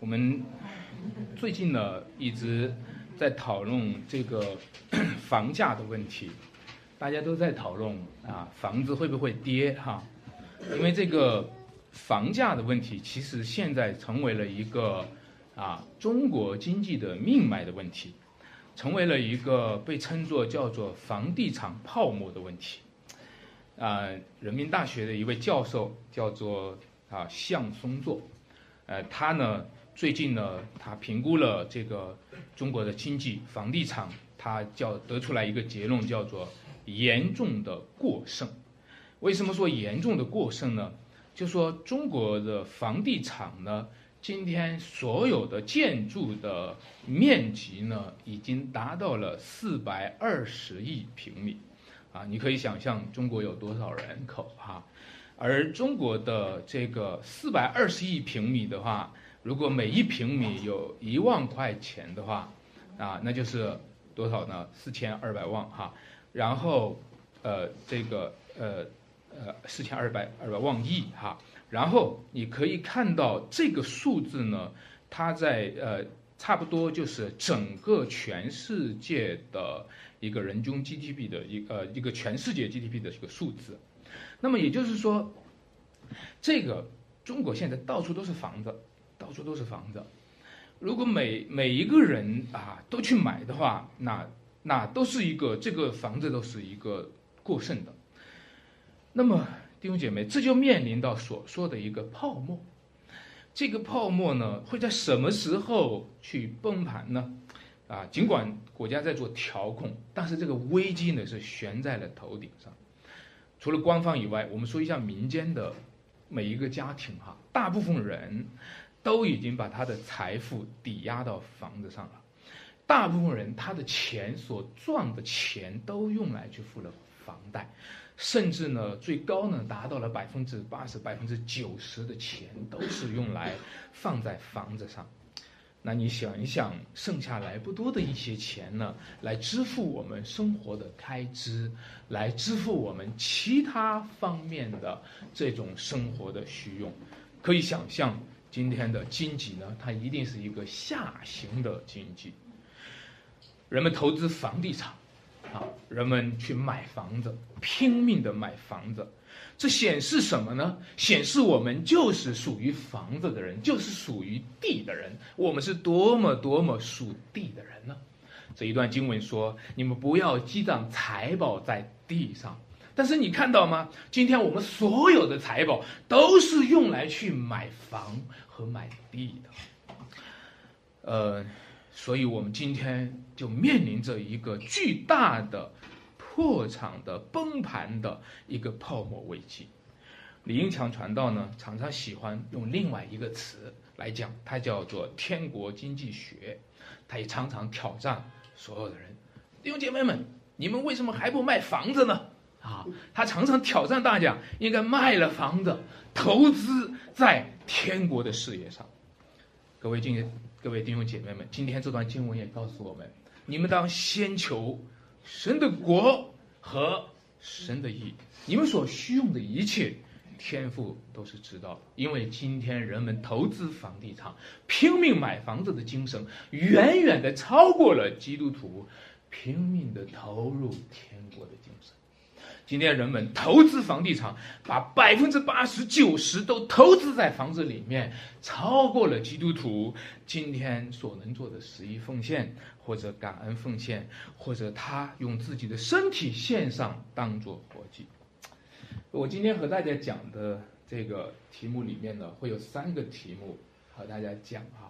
我们最近呢一直在讨论这个 房价的问题，大家都在讨论啊，房子会不会跌哈？因为这个房价的问题，其实现在成为了一个啊中国经济的命脉的问题，成为了一个被称作叫做房地产泡沫的问题。啊，人民大学的一位教授叫做啊向松作，呃，他呢。最近呢，他评估了这个中国的经济房地产，他叫得出来一个结论，叫做严重的过剩。为什么说严重的过剩呢？就说中国的房地产呢，今天所有的建筑的面积呢，已经达到了四百二十亿平米，啊，你可以想象中国有多少人口哈，而中国的这个四百二十亿平米的话。如果每一平米有一万块钱的话，啊，那就是多少呢？四千二百万哈。然后，呃，这个呃呃四千二百二百万亿哈。然后你可以看到这个数字呢，它在呃差不多就是整个全世界的一个人均 GDP 的一呃一个全世界 GDP 的一个数字。那么也就是说，这个中国现在到处都是房子。到处都是房子，如果每每一个人啊都去买的话，那那都是一个这个房子都是一个过剩的。那么弟兄姐妹，这就面临到所说的一个泡沫。这个泡沫呢会在什么时候去崩盘呢？啊，尽管国家在做调控，但是这个危机呢是悬在了头顶上。除了官方以外，我们说一下民间的每一个家庭哈，大部分人。都已经把他的财富抵押到房子上了，大部分人他的钱所赚的钱都用来去付了房贷，甚至呢最高呢达到了百分之八十、百分之九十的钱都是用来放在房子上。那你想一想，剩下来不多的一些钱呢，来支付我们生活的开支，来支付我们其他方面的这种生活的需用，可以想象。今天的经济呢，它一定是一个下行的经济。人们投资房地产，啊，人们去买房子，拼命的买房子，这显示什么呢？显示我们就是属于房子的人，就是属于地的人。我们是多么多么属地的人呢？这一段经文说：“你们不要积攒财宝在地上。”但是你看到吗？今天我们所有的财宝都是用来去买房和买地的，呃，所以我们今天就面临着一个巨大的破产的崩盘的一个泡沫危机。李英强传道呢，常常喜欢用另外一个词来讲，它叫做“天国经济学”，他也常常挑战所有的人：弟兄姐妹们，你们为什么还不卖房子呢？啊，他常常挑战大家，应该卖了房子，投资在天国的事业上。各位弟各位弟兄姐妹们，今天这段经文也告诉我们：你们当先求神的国和神的义，你们所需用的一切，天父都是知道的。因为今天人们投资房地产、拼命买房子的精神，远远的超过了基督徒拼命的投入天国的精神。今天人们投资房地产，把百分之八十九十都投资在房子里面，超过了基督徒今天所能做的十一奉献，或者感恩奉献，或者他用自己的身体献上当做活祭。我今天和大家讲的这个题目里面呢，会有三个题目和大家讲哈。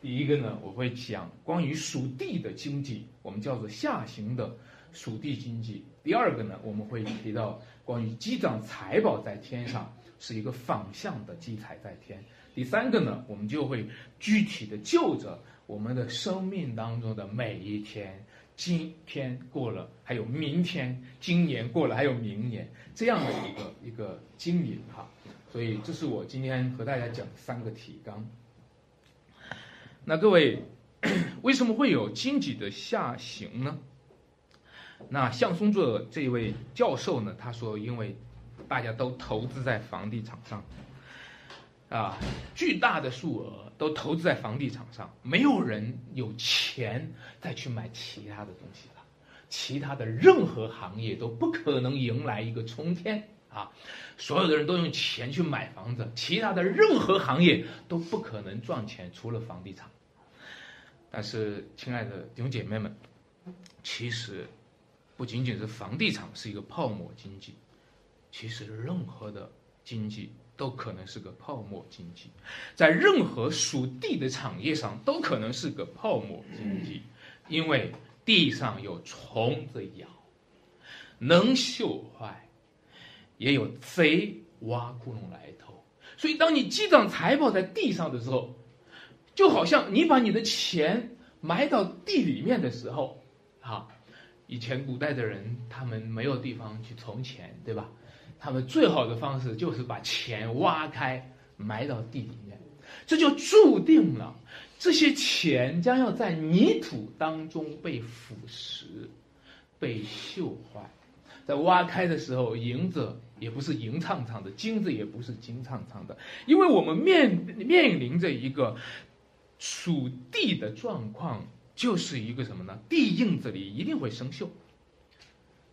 第一个呢，我会讲关于属地的经济，我们叫做下行的。属地经济。第二个呢，我们会提到关于积攒财宝在天上是一个反向的积财在天。第三个呢，我们就会具体的就着我们的生命当中的每一天，今天过了，还有明天，今年过了，还有明年这样的一个一个经营哈。所以这是我今天和大家讲三个提纲。那各位，为什么会有经济的下行呢？那向松作这位教授呢？他说，因为大家都投资在房地产上，啊，巨大的数额都投资在房地产上，没有人有钱再去买其他的东西了，其他的任何行业都不可能迎来一个冲天啊！所有的人都用钱去买房子，其他的任何行业都不可能赚钱，除了房地产。但是，亲爱的弟兄姐妹们，其实不仅仅是房地产是一个泡沫经济，其实任何的经济。都可能是个泡沫经济，在任何属地的产业上都可能是个泡沫经济，因为地上有虫子咬，能锈坏，也有贼挖窟窿来偷。所以，当你积攒财宝在地上的时候，就好像你把你的钱埋到地里面的时候，啊，以前古代的人他们没有地方去存钱，对吧？他们最好的方式就是把钱挖开，埋到地里面，这就注定了这些钱将要在泥土当中被腐蚀、被锈坏。在挖开的时候，银子也不是银灿灿的，金子也不是金灿灿的，因为我们面面临着一个属地的状况，就是一个什么呢？地印子里一定会生锈。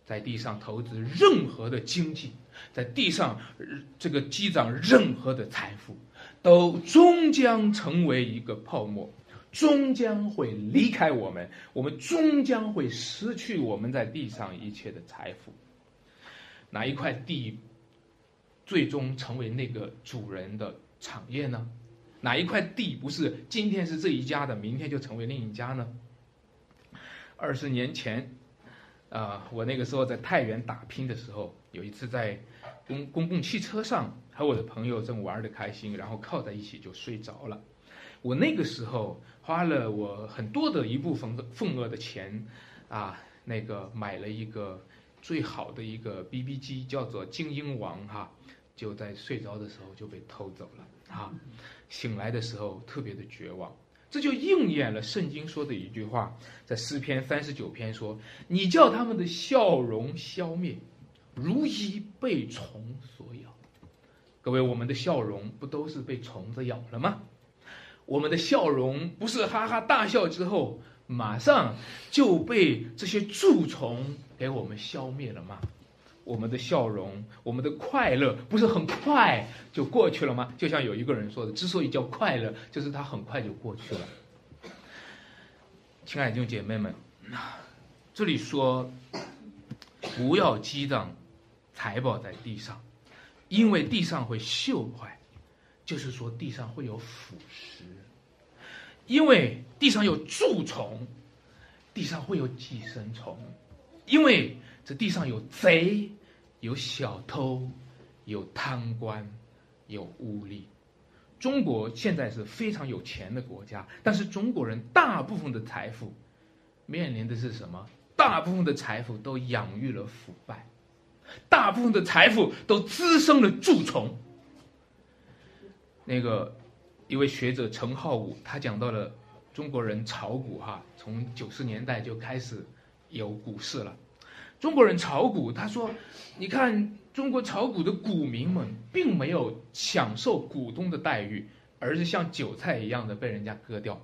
在地上投资任何的经济，在地上这个积攒任何的财富，都终将成为一个泡沫，终将会离开我们，我们终将会失去我们在地上一切的财富。哪一块地最终成为那个主人的产业呢？哪一块地不是今天是这一家的，明天就成为另一家呢？二十年前。啊，我那个时候在太原打拼的时候，有一次在公公共汽车上和我的朋友正玩的开心，然后靠在一起就睡着了。我那个时候花了我很多的一部分份额的钱，啊，那个买了一个最好的一个 BB 机，叫做精英王哈，就在睡着的时候就被偷走了啊。醒来的时候特别的绝望。这就应验了圣经说的一句话，在诗篇三十九篇说：“你叫他们的笑容消灭，如一被虫所咬。”各位，我们的笑容不都是被虫子咬了吗？我们的笑容不是哈哈大笑之后，马上就被这些蛀虫给我们消灭了吗？我们的笑容，我们的快乐，不是很快就过去了吗？就像有一个人说的，之所以叫快乐，就是它很快就过去了。亲爱的弟兄姐妹们，这里说不要积攒财宝在地上，因为地上会锈坏，就是说地上会有腐蚀，因为地上有蛀虫，地上会有寄生虫，因为这地上有贼。有小偷，有贪官，有污吏。中国现在是非常有钱的国家，但是中国人大部分的财富面临的是什么？大部分的财富都养育了腐败，大部分的财富都滋生了蛀虫。那个一位学者陈浩武，他讲到了中国人炒股哈，从九十年代就开始有股市了。中国人炒股，他说：“你看，中国炒股的股民们并没有享受股东的待遇，而是像韭菜一样的被人家割掉。”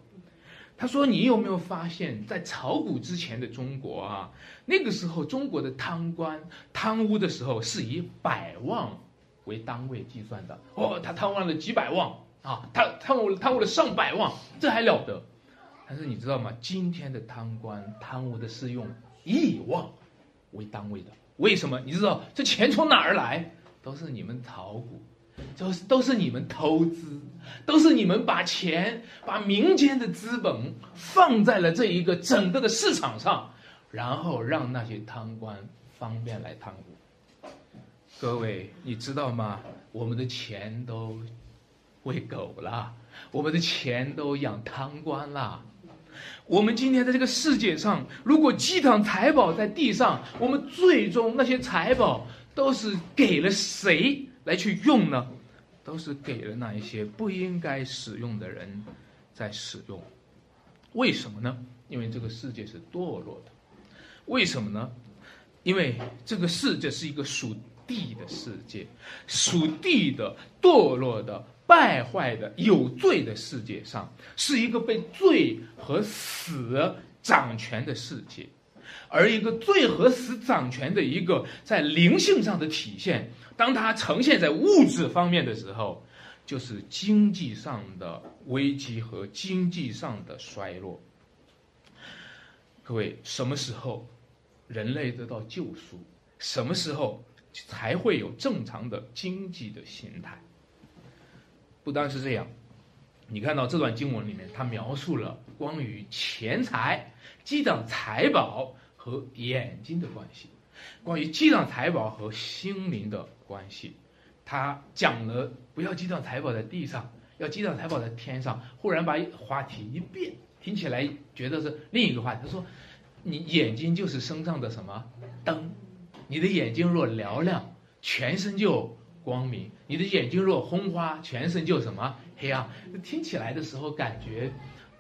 他说：“你有没有发现，在炒股之前的中国啊，那个时候中国的贪官贪污的时候是以百万为单位计算的哦，他贪污了几百万啊，他贪污贪污了上百万，这还了得？但是你知道吗？今天的贪官贪污的是用亿万。”为单位的，为什么？你知道这钱从哪儿来？都是你们炒股，都是都是你们投资，都是你们把钱、把民间的资本放在了这一个整个的市场上，然后让那些贪官方便来贪污。各位，你知道吗？我们的钱都喂狗了，我们的钱都养贪官了。我们今天在这个世界上，如果积攒财宝在地上，我们最终那些财宝都是给了谁来去用呢？都是给了那一些不应该使用的人在使用。为什么呢？因为这个世界是堕落的。为什么呢？因为这个世界是一个属地的世界，属地的堕落的败坏的、有罪的世界上，是一个被罪和死掌权的世界，而一个罪和死掌权的一个在灵性上的体现，当它呈现在物质方面的时候，就是经济上的危机和经济上的衰落。各位，什么时候人类得到救赎？什么时候才会有正常的经济的形态？不单是这样，你看到这段经文里面，它描述了关于钱财、积攒财宝和眼睛的关系，关于积攒财宝和心灵的关系。他讲了不要积攒财宝在地上，要积攒财宝在天上。忽然把话题一变。听起来觉得是另一个话题。他说：“你眼睛就是身上的什么灯？你的眼睛若嘹亮，全身就光明；你的眼睛若昏花，全身就什么黑暗。”听起来的时候感觉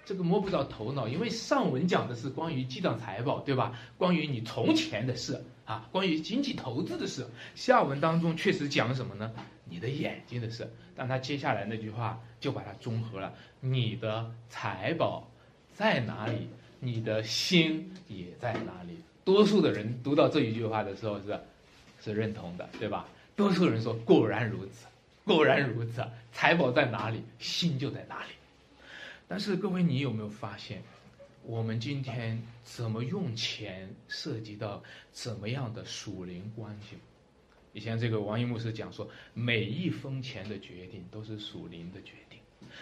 这个摸不着头脑，因为上文讲的是关于积攒财宝，对吧？关于你从前的事啊，关于经济投资的事。下文当中确实讲什么呢？你的眼睛的事。但他接下来那句话就把它综合了：你的财宝。在哪里，你的心也在哪里。多数的人读到这一句话的时候是，是认同的，对吧？多数人说果然如此，果然如此。财宝在哪里，心就在哪里。但是各位，你有没有发现，我们今天怎么用钱，涉及到怎么样的属灵关系？以前这个王一牧师讲说，每一分钱的决定都是属灵的决定。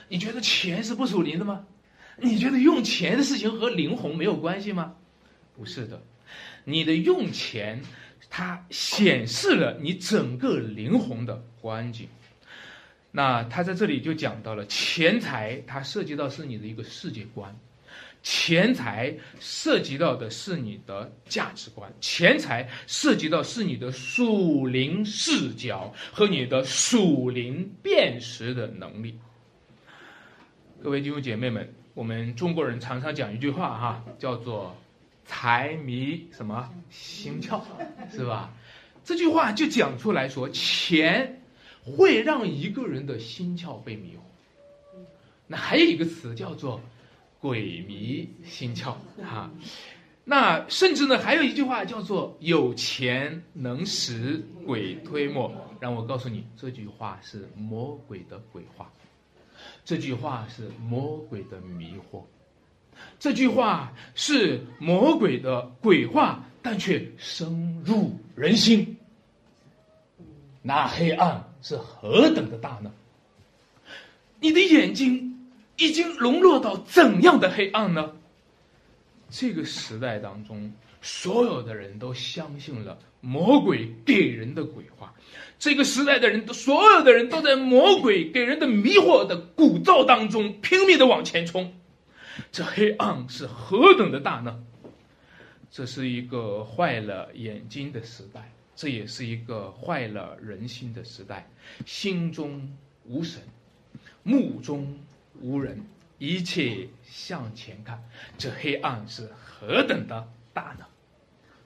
你觉得钱是不属灵的吗？你觉得用钱的事情和灵魂没有关系吗？不是的，你的用钱，它显示了你整个灵魂的观景。那他在这里就讲到了钱财，它涉及到是你的一个世界观，钱财涉及到的是你的价值观，钱财涉及到是你的属灵视角和你的属灵辨识的能力。各位弟兄姐妹们。我们中国人常常讲一句话哈，叫做“财迷什么心窍”，是吧？这句话就讲出来说，钱会让一个人的心窍被迷惑。那还有一个词叫做“鬼迷心窍”哈。那甚至呢，还有一句话叫做“有钱能使鬼推磨”。让我告诉你，这句话是魔鬼的鬼话。这句话是魔鬼的迷惑，这句话是魔鬼的鬼话，但却深入人心。那黑暗是何等的大呢？你的眼睛已经沦落到怎样的黑暗呢？这个时代当中，所有的人都相信了魔鬼给人的鬼话。这个时代的人，都所有的人都在魔鬼给人的迷惑的鼓噪当中拼命的往前冲，这黑暗是何等的大呢？这是一个坏了眼睛的时代，这也是一个坏了人心的时代。心中无神，目中无人，一切向前看，这黑暗是何等的大呢？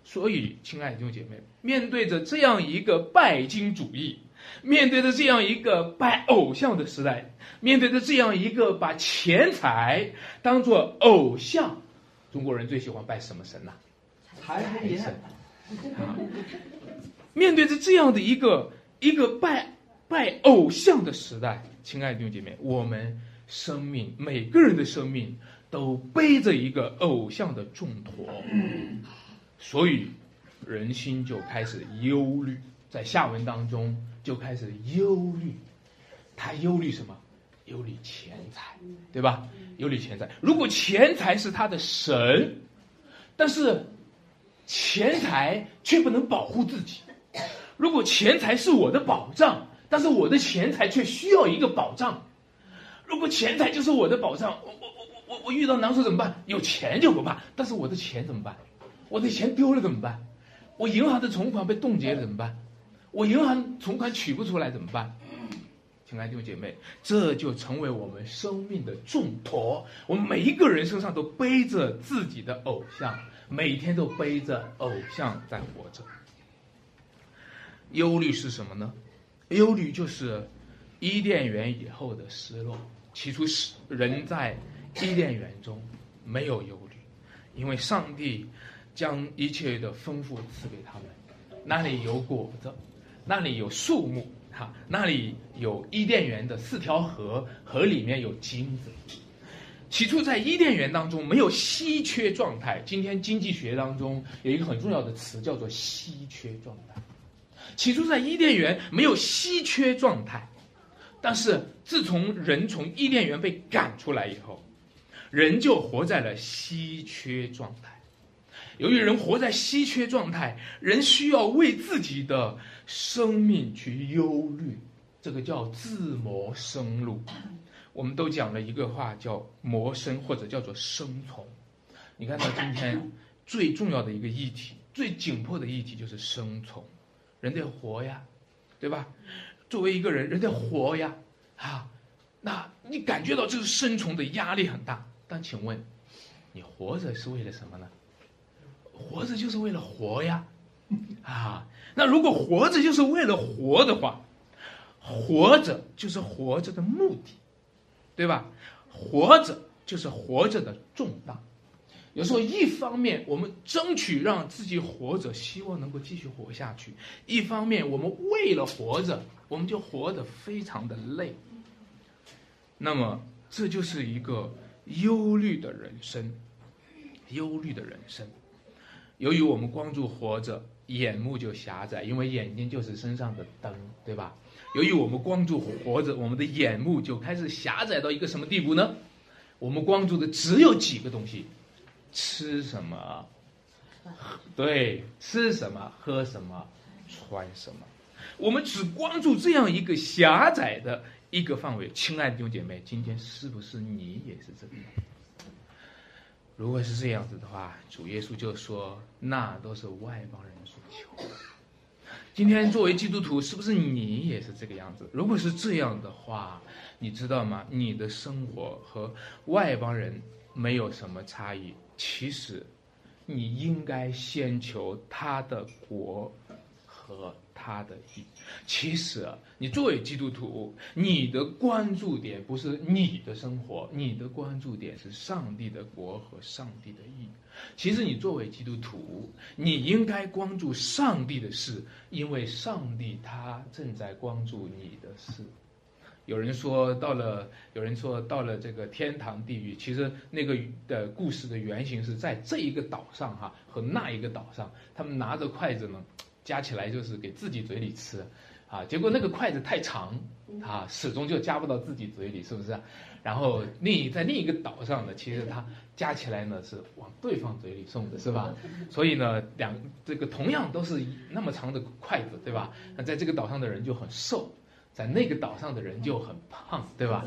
所以，亲爱的弟兄姐妹，面对着这样一个拜金主义，面对着这样一个拜偶像的时代，面对着这样一个把钱财当做偶像，中国人最喜欢拜什么神呐？财神。面对着这样的一个一个拜拜偶像的时代，亲爱的弟兄姐妹，我们生命每个人的生命都背着一个偶像的重托。所以，人心就开始忧虑，在下文当中就开始忧虑，他忧虑什么？忧虑钱财，对吧？忧虑钱财。如果钱财是他的神，但是钱财却不能保护自己；如果钱财是我的保障，但是我的钱财却需要一个保障；如果钱财就是我的保障，我我我我我遇到难处怎么办？有钱就不怕，但是我的钱怎么办？我的钱丢了怎么办？我银行的存款被冻结了怎么办？我银行存款取不出来怎么办？亲爱的弟兄姐妹，这就成为我们生命的重托。我们每一个人身上都背着自己的偶像，每天都背着偶像在活着。忧虑是什么呢？忧虑就是伊甸园以后的失落。起初是人在伊甸园中没有忧虑，因为上帝将一切的丰富赐给他们，那里有果子，那里有树木，哈，那里有伊甸园的四条河，河里面有金子。起初在伊甸园当中没有稀缺状态。今天经济学当中有一个很重要的词叫做稀缺状态。起初在伊甸园没有稀缺状态。但是自从人从伊甸园被赶出来以后，人就活在了稀缺状态。由于人活在稀缺状态，人需要为自己的生命去忧虑，这个叫自谋生路。我们都讲了一个话，叫谋生或者叫做生存。你看到今天最重要的一个议题，最紧迫的议题就是生存，人得活呀，对吧？作为一个人，人得活呀，啊，那你感觉到这个生存的压力很大。但请问，你活着是为了什么呢？活着就是为了活呀，啊，那如果活着就是为了活的话，活着就是活着的目的，对吧？活着就是活着的重大。有时候，一方面我们争取让自己活着，希望能够继续活下去；一方面，我们为了活着，我们就活得非常的累。那么，这就是一个忧虑的人生，忧虑的人生。由于我们光注活着，眼目就狭窄，因为眼睛就是身上的灯，对吧？由于我们光注活着，我们的眼目就开始狭窄到一个什么地步呢？我们光注的只有几个东西。吃什么？对，吃什么？喝什么？穿什么？我们只关注这样一个狭窄的一个范围。亲爱的弟兄姐妹，今天是不是你也是这样？如果是这样子的话，主耶稣就说，那都是外邦人所求。今天作为基督徒，是不是你也是这个样子？如果是这样的话，你知道吗？你的生活和外邦人没有什么差异。其实，你应该先求他的国和他的意。其实，你作为基督徒，你的关注点不是你的生活，你的关注点是上帝的国和上帝的义。其实，你作为基督徒，你应该关注上帝的事，因为上帝他正在关注你的事。有人说到了，有人说到了这个天堂地狱，其实那个的故事的原型是在这一个岛上哈和那一个岛上，他们拿着筷子呢，夹起来就是给自己嘴里吃，啊，结果那个筷子太长，啊，始终就夹不到自己嘴里，是不是？然后另在另一个岛上呢，其实它夹起来呢是往对方嘴里送的，是吧？所以呢，两这个同样都是那么长的筷子，对吧？那在这个岛上的人就很瘦。在那个岛上的人就很胖，对吧？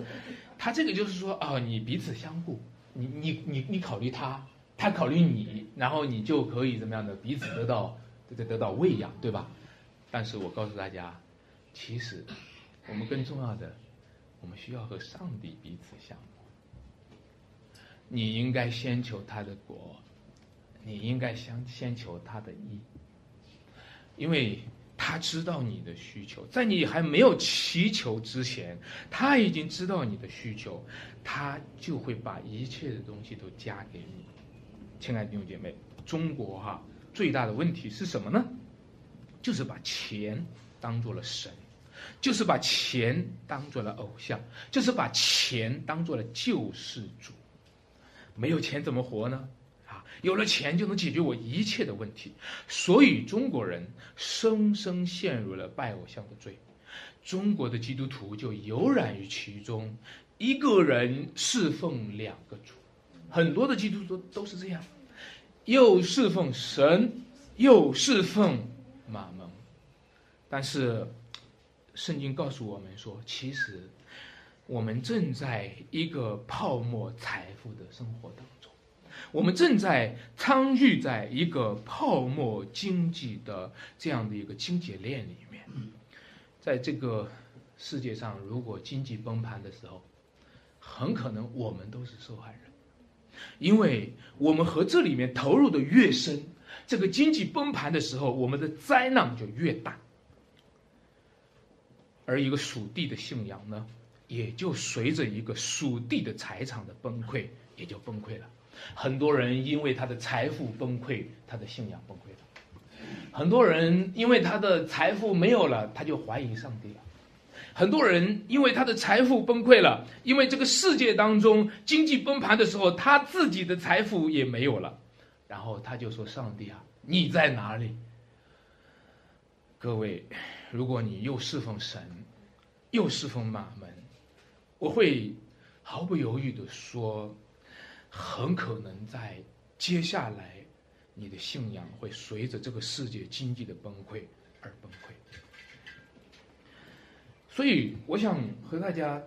他这个就是说啊，你彼此相顾，你你你你考虑他，他考虑你，然后你就可以怎么样的彼此得到得得到喂养，对吧？但是我告诉大家，其实我们更重要的，我们需要和上帝彼此相顾。你应该先求他的国，你应该先先求他的义，因为。他知道你的需求，在你还没有祈求之前，他已经知道你的需求，他就会把一切的东西都加给你。亲爱的弟兄姐妹，中国哈最大的问题是什么呢？就是把钱当做了神，就是把钱当做了偶像，就是把钱当做了救世主。没有钱怎么活呢？啊有了钱就能解决我一切的问题，所以中国人深深陷入了拜偶像的罪，中国的基督徒就游染于其中，一个人侍奉两个主，很多的基督徒都是这样，又侍奉神，又侍奉马门，但是圣经告诉我们说，其实我们正在一个泡沫财富的生活当中。我们正在参与在一个泡沫经济的这样的一个经济链里面，在这个世界上，如果经济崩盘的时候，很可能我们都是受害人，因为我们和这里面投入的越深，这个经济崩盘的时候，我们的灾难就越大。而一个属地的信仰呢，也就随着一个属地的财产的崩溃，也就崩溃了。很多人因为他的财富崩溃，他的信仰崩溃了；很多人因为他的财富没有了，他就怀疑上帝了；很多人因为他的财富崩溃了，因为这个世界当中经济崩盘的时候，他自己的财富也没有了，然后他就说：“上帝啊，你在哪里？”各位，如果你又侍奉神，又侍奉马门，我会毫不犹豫的说。很可能在接下来，你的信仰会随着这个世界经济的崩溃而崩溃。所以，我想和大家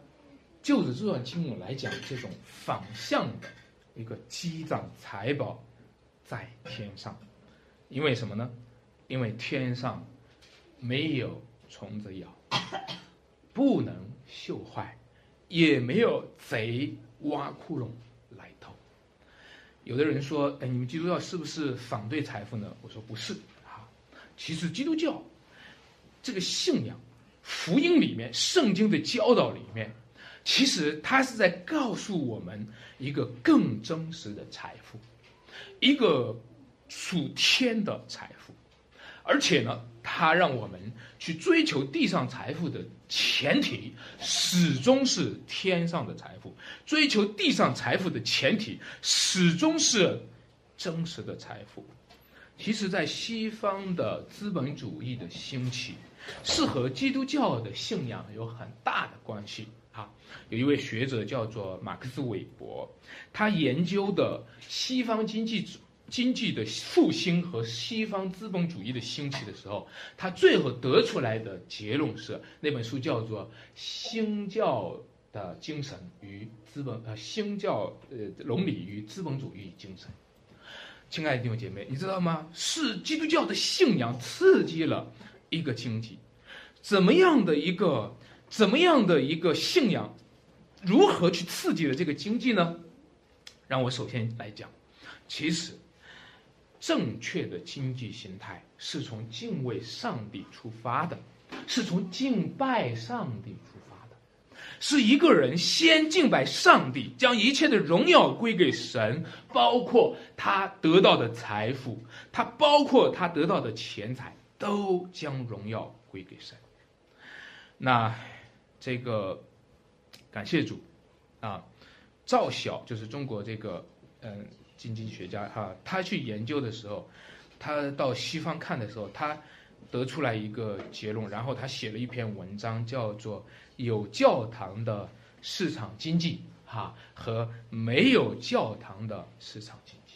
就着这段经文来讲，这种反向的一个积攒财宝在天上，因为什么呢？因为天上没有虫子咬，不能锈坏，也没有贼挖窟窿来偷。有的人说：“哎，你们基督教是不是反对财富呢？”我说：“不是啊，其实基督教这个信仰、福音里面、圣经的教导里面，其实它是在告诉我们一个更真实的财富，一个属天的财富，而且呢，它让我们去追求地上财富的。”前提始终是天上的财富，追求地上财富的前提始终是真实的财富。其实，在西方的资本主义的兴起，是和基督教的信仰有很大的关系啊。有一位学者叫做马克思韦伯，他研究的西方经济。经济的复兴和西方资本主义的兴起的时候，他最后得出来的结论是，那本书叫做《新教的精神与资本》呃，《新教呃伦理与资本主义精神》。亲爱的弟兄姐妹，你知道吗？是基督教的信仰刺激了一个经济，怎么样的一个怎么样的一个信仰，如何去刺激了这个经济呢？让我首先来讲，其实。正确的经济形态是从敬畏上帝出发的，是从敬拜上帝出发的，是一个人先敬拜上帝，将一切的荣耀归给神，包括他得到的财富，他包括他得到的钱财，都将荣耀归给神。那这个感谢主啊，赵晓就是中国这个嗯。经济学家哈，他去研究的时候，他到西方看的时候，他得出来一个结论，然后他写了一篇文章，叫做《有教堂的市场经济》哈和没有教堂的市场经济。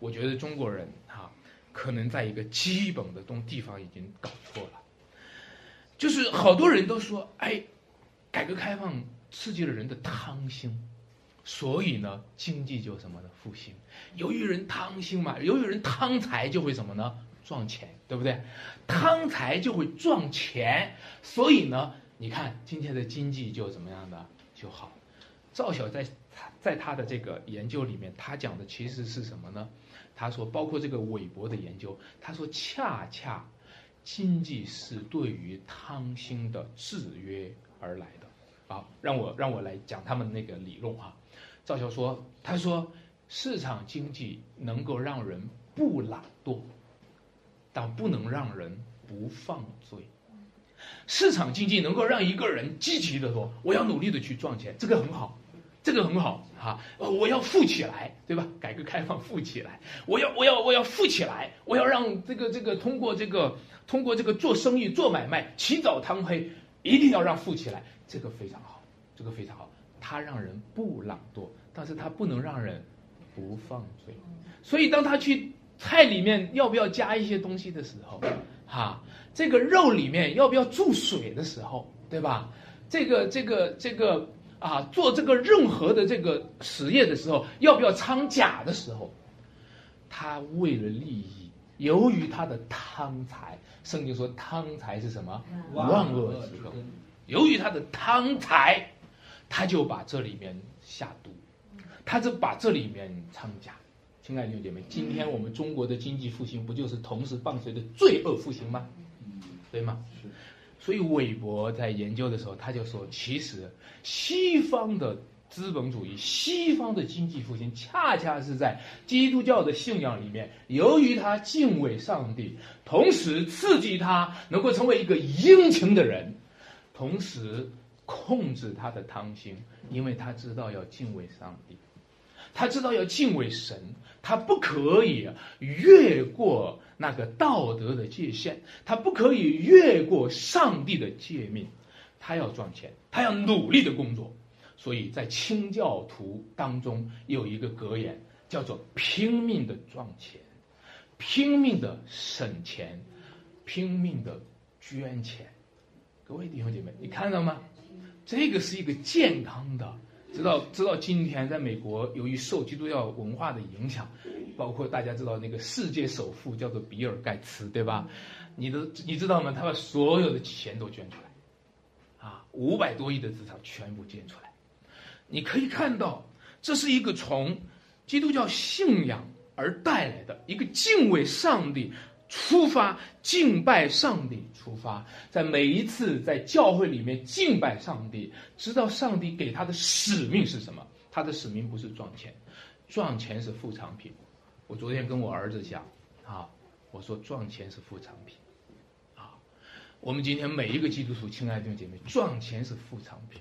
我觉得中国人哈可能在一个基本的东地方已经搞错了，就是好多人都说，哎，改革开放刺激了人的贪心。所以呢，经济就什么呢？复兴。由于人贪心嘛，由于人贪财就会什么呢？赚钱，对不对？贪财就会赚钱，所以呢，你看今天的经济就怎么样的就好。赵晓在在他的这个研究里面，他讲的其实是什么呢？他说，包括这个韦伯的研究，他说，恰恰经济是对于贪心的制约而来的。好，让我让我来讲他们那个理论哈。赵晓说：“他说，市场经济能够让人不懒惰，但不能让人不犯罪。市场经济能够让一个人积极的说，我要努力的去赚钱，这个很好，这个很好哈。我要富起来，对吧？改革开放富起来，我要我要我要富起来，我要让这个这个通过这个通过这个做生意做买卖起早贪黑，一定要让富起来，这个非常好，这个非常好。”它让人不懒惰，但是它不能让人不犯罪。所以当他去菜里面要不要加一些东西的时候，哈，这个肉里面要不要注水的时候，对吧？这个这个这个啊，做这个任何的这个实验的时候，要不要掺假的时候，他为了利益，由于他的贪财，圣经说贪财是什么？万恶之根。由于他的贪财。他就把这里面下毒，他就把这里面掺假。亲爱的弟兄姐妹，今天我们中国的经济复兴不就是同时伴随着罪恶复兴吗？对吗？所以韦伯在研究的时候，他就说，其实西方的资本主义、西方的经济复兴，恰恰是在基督教的信仰里面，由于他敬畏上帝，同时刺激他能够成为一个殷勤的人，同时控制他的贪心，因为他知道要敬畏上帝。他知道要敬畏神，他不可以越过那个道德的界限，他不可以越过上帝的诫命，他要赚钱，他要努力的工作。所以在清教徒当中有一个格言，叫做“拼命的赚钱，拼命的省钱，拼命的捐钱”。各位弟兄姐妹，你看到吗？这个是一个健康的。知道知道，今天在美国，由于受基督教文化的影响，包括大家知道那个世界首富叫做比尔盖茨，对吧？你的你知道吗？他把所有的钱都捐出来，啊，五百多亿的资产全部捐出来。你可以看到，这是一个从基督教信仰而带来的一个敬畏上帝。出发敬拜上帝，出发在每一次在教会里面敬拜上帝，知道上帝给他的使命是什么。他的使命不是赚钱，赚钱是副产品。我昨天跟我儿子讲啊，我说赚钱是副产品，啊，我们今天每一个基督徒，亲爱的弟兄姐妹，赚钱是副产品。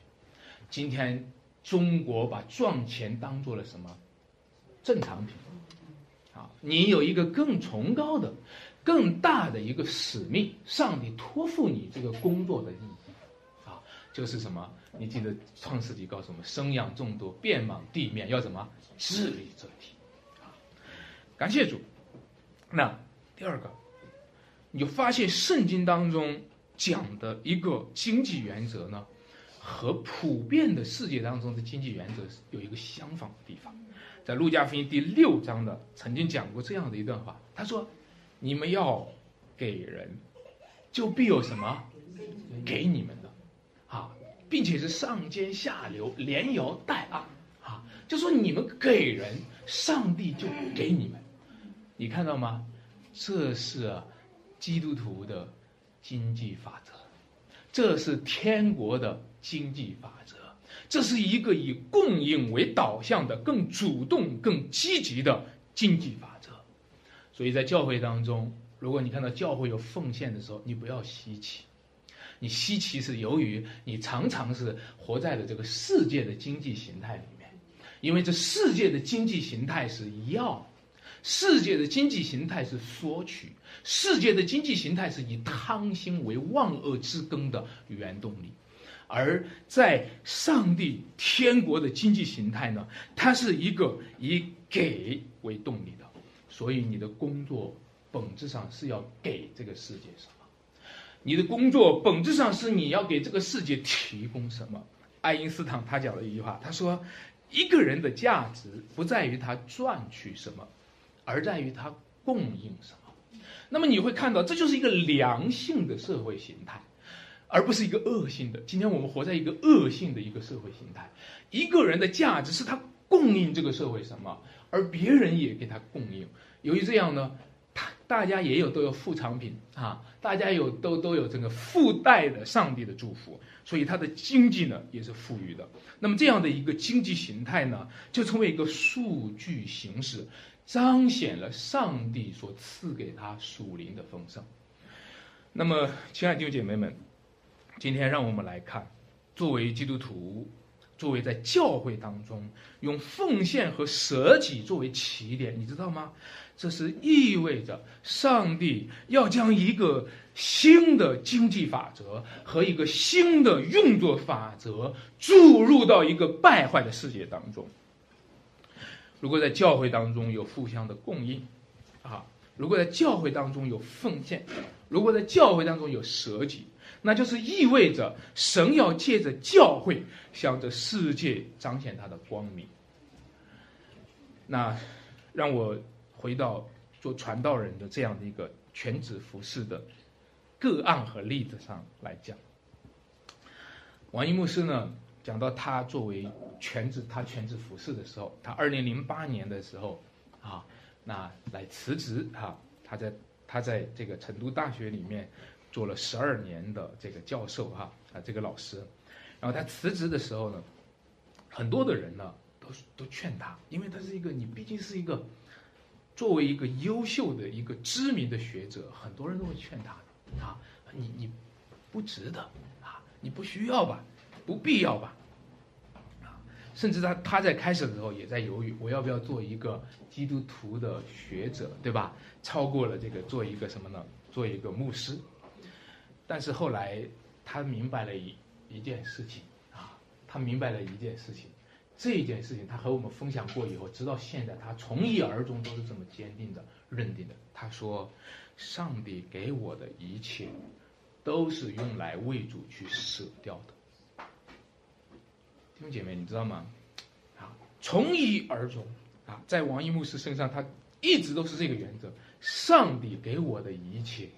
今天中国把赚钱当做了什么正常品？啊，你有一个更崇高的。更大的一个使命，上帝托付你这个工作的意义，啊，就是什么？你记得创世纪告诉我们，生养众多，遍满地面，要什么？治理这体，啊，感谢主。那第二个，你就发现圣经当中讲的一个经济原则呢，和普遍的世界当中的经济原则有一个相仿的地方。在路加福音第六章的曾经讲过这样的一段话，他说。你们要给人，就必有什么？给你们的，啊，并且是上尖下流，连摇带按，啊，就说你们给人，上帝就给你们，你看到吗？这是基督徒的经济法则，这是天国的经济法则，这是一个以供应为导向的更主动、更积极的经济法。所以在教会当中，如果你看到教会有奉献的时候，你不要稀奇。你稀奇是由于你常常是活在了这个世界的经济形态里面，因为这世界的经济形态是要，世界的经济形态是索取，世界的经济形态是以贪心为万恶之根的原动力，而在上帝天国的经济形态呢，它是一个以给为动力的。所以你的工作本质上是要给这个世界什么？你的工作本质上是你要给这个世界提供什么？爱因斯坦他讲了一句话，他说：“一个人的价值不在于他赚取什么，而在于他供应什么。”那么你会看到，这就是一个良性的社会形态，而不是一个恶性的。今天我们活在一个恶性的一个社会形态。一个人的价值是他供应这个社会什么？而别人也给他供应，由于这样呢，他大家也有都有副产品啊，大家有都都有这个附带的上帝的祝福，所以他的经济呢也是富裕的。那么这样的一个经济形态呢，就成为一个数据形式，彰显了上帝所赐给他属灵的丰盛。那么，亲爱的弟兄姐妹们，今天让我们来看，作为基督徒。作为在教会当中用奉献和舍己作为起点，你知道吗？这是意味着上帝要将一个新的经济法则和一个新的运作法则注入到一个败坏的世界当中。如果在教会当中有互相的供应，啊，如果在教会当中有奉献，如果在教会当中有舍己。那就是意味着神要借着教会向这世界彰显他的光明。那让我回到做传道人的这样的一个全职服饰的个案和例子上来讲，王一牧师呢讲到他作为全职他全职服饰的时候，他二零零八年的时候啊，那来辞职哈，他在他在这个成都大学里面。做了十二年的这个教授哈啊这个老师，然后他辞职的时候呢，很多的人呢都都劝他，因为他是一个你毕竟是一个作为一个优秀的一个知名的学者，很多人都会劝他啊，你你不值得啊，你不需要吧，不必要吧。啊甚至他他在开始的时候也在犹豫，我要不要做一个基督徒的学者，对吧？超过了这个做一个什么呢？做一个牧师。但是后来他明白了一一件事情啊，他明白了一件事情，这件事情他和我们分享过以后，直到现在他从一而终都是这么坚定的认定的。他说：“上帝给我的一切，都是用来为主去舍掉的。”弟兄姐妹，你知道吗？啊，从一而终啊，在王一牧师身上，他一直都是这个原则：上帝给我的一切，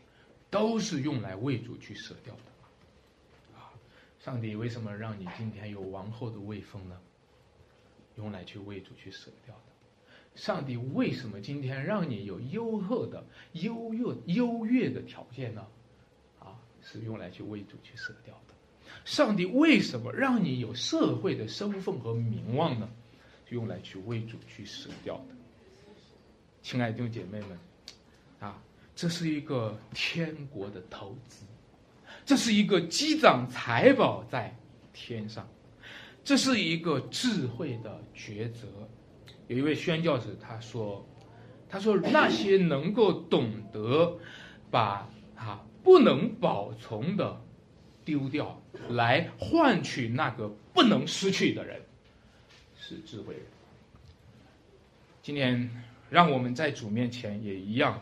都是用来为主去舍掉的。啊，上帝为什么让你今天有王后的位分呢？用来去为主去舍掉的。上帝为什么今天让你有优厚的、优越、优越的条件呢？啊，是用来去为主去舍掉的。上帝为什么让你有社会的身份和名望呢？用来去为主去舍掉的。亲爱的弟兄姐妹们，啊，这是一个天国的投资，这是一个积攒财宝在天上，这是一个智慧的抉择。有一位宣教士他说：“他说那些能够懂得把啊不能保存的。”丢掉来换取那个不能失去的人，是智慧人。今天，让我们在主面前也一样，